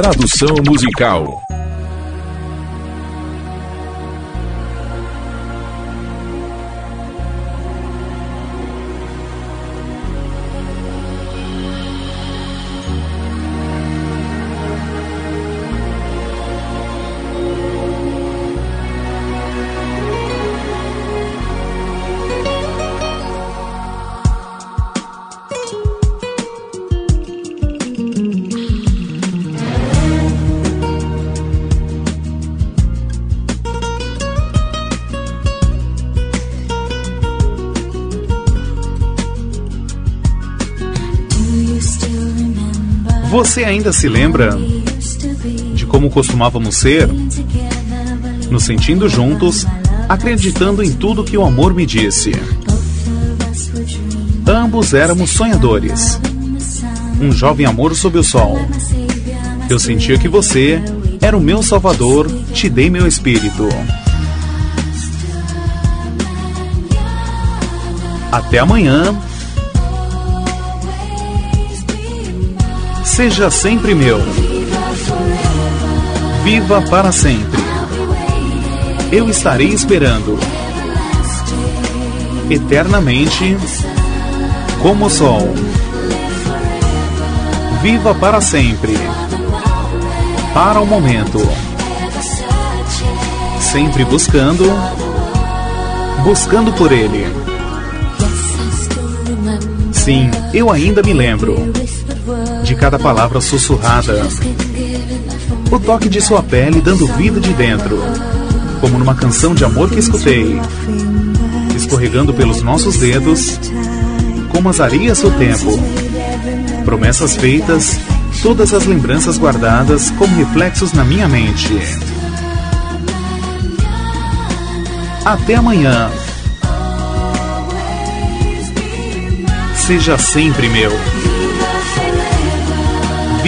Tradução musical. Você ainda se lembra de como costumávamos ser? Nos sentindo juntos, acreditando em tudo que o amor me disse. Ambos éramos sonhadores. Um jovem amor sob o sol. Eu sentia que você era o meu salvador, te dei meu espírito. Até amanhã. Seja sempre meu. Viva para sempre. Eu estarei esperando. Eternamente, como o sol. Viva para sempre. Para o momento. Sempre buscando. Buscando por ele. Sim, eu ainda me lembro de cada palavra sussurrada. O toque de sua pele dando vida de dentro, como numa canção de amor que escutei, escorregando pelos nossos dedos, como as areias do tempo. Promessas feitas, todas as lembranças guardadas como reflexos na minha mente. Até amanhã. Seja sempre meu.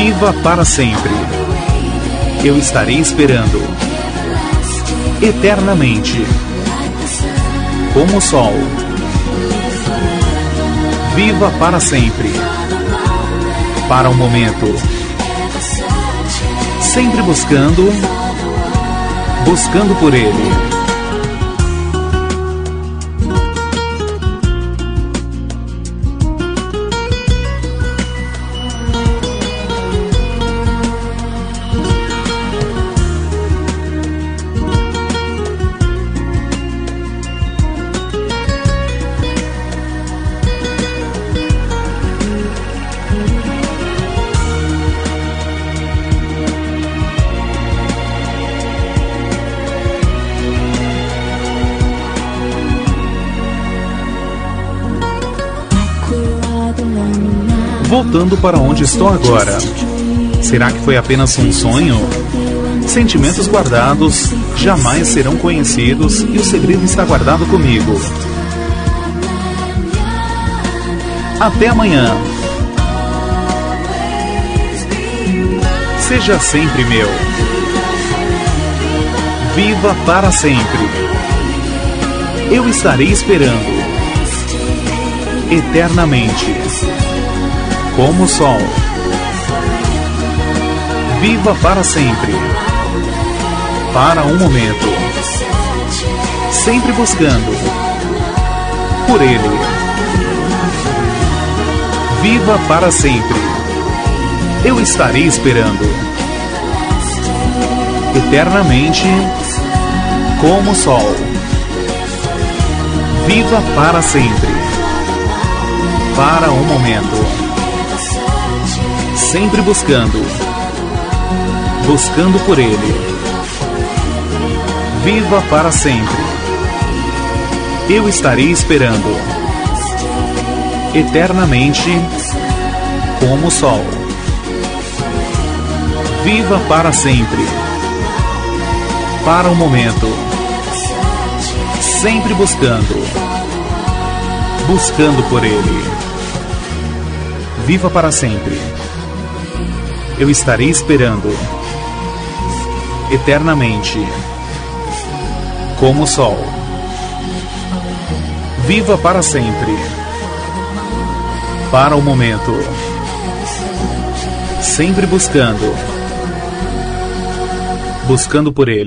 Viva para sempre. Eu estarei esperando. Eternamente. Como o sol. Viva para sempre. Para o momento. Sempre buscando. Buscando por ele. Voltando para onde estou agora. Será que foi apenas um sonho? Sentimentos guardados jamais serão conhecidos e o segredo está guardado comigo. Até amanhã. Seja sempre meu. Viva para sempre. Eu estarei esperando. Eternamente como o sol. Viva para sempre. Para um momento. Sempre buscando. Por Ele. Viva para sempre. Eu estarei esperando. Eternamente. Como o sol. Viva para sempre. Para um momento sempre buscando, buscando por Ele. Viva para sempre. Eu estarei esperando, eternamente, como o sol. Viva para sempre, para o momento, sempre buscando, buscando por Ele. Viva para sempre eu estarei esperando eternamente, como o sol. Viva para sempre, para o momento, sempre buscando, buscando por ele.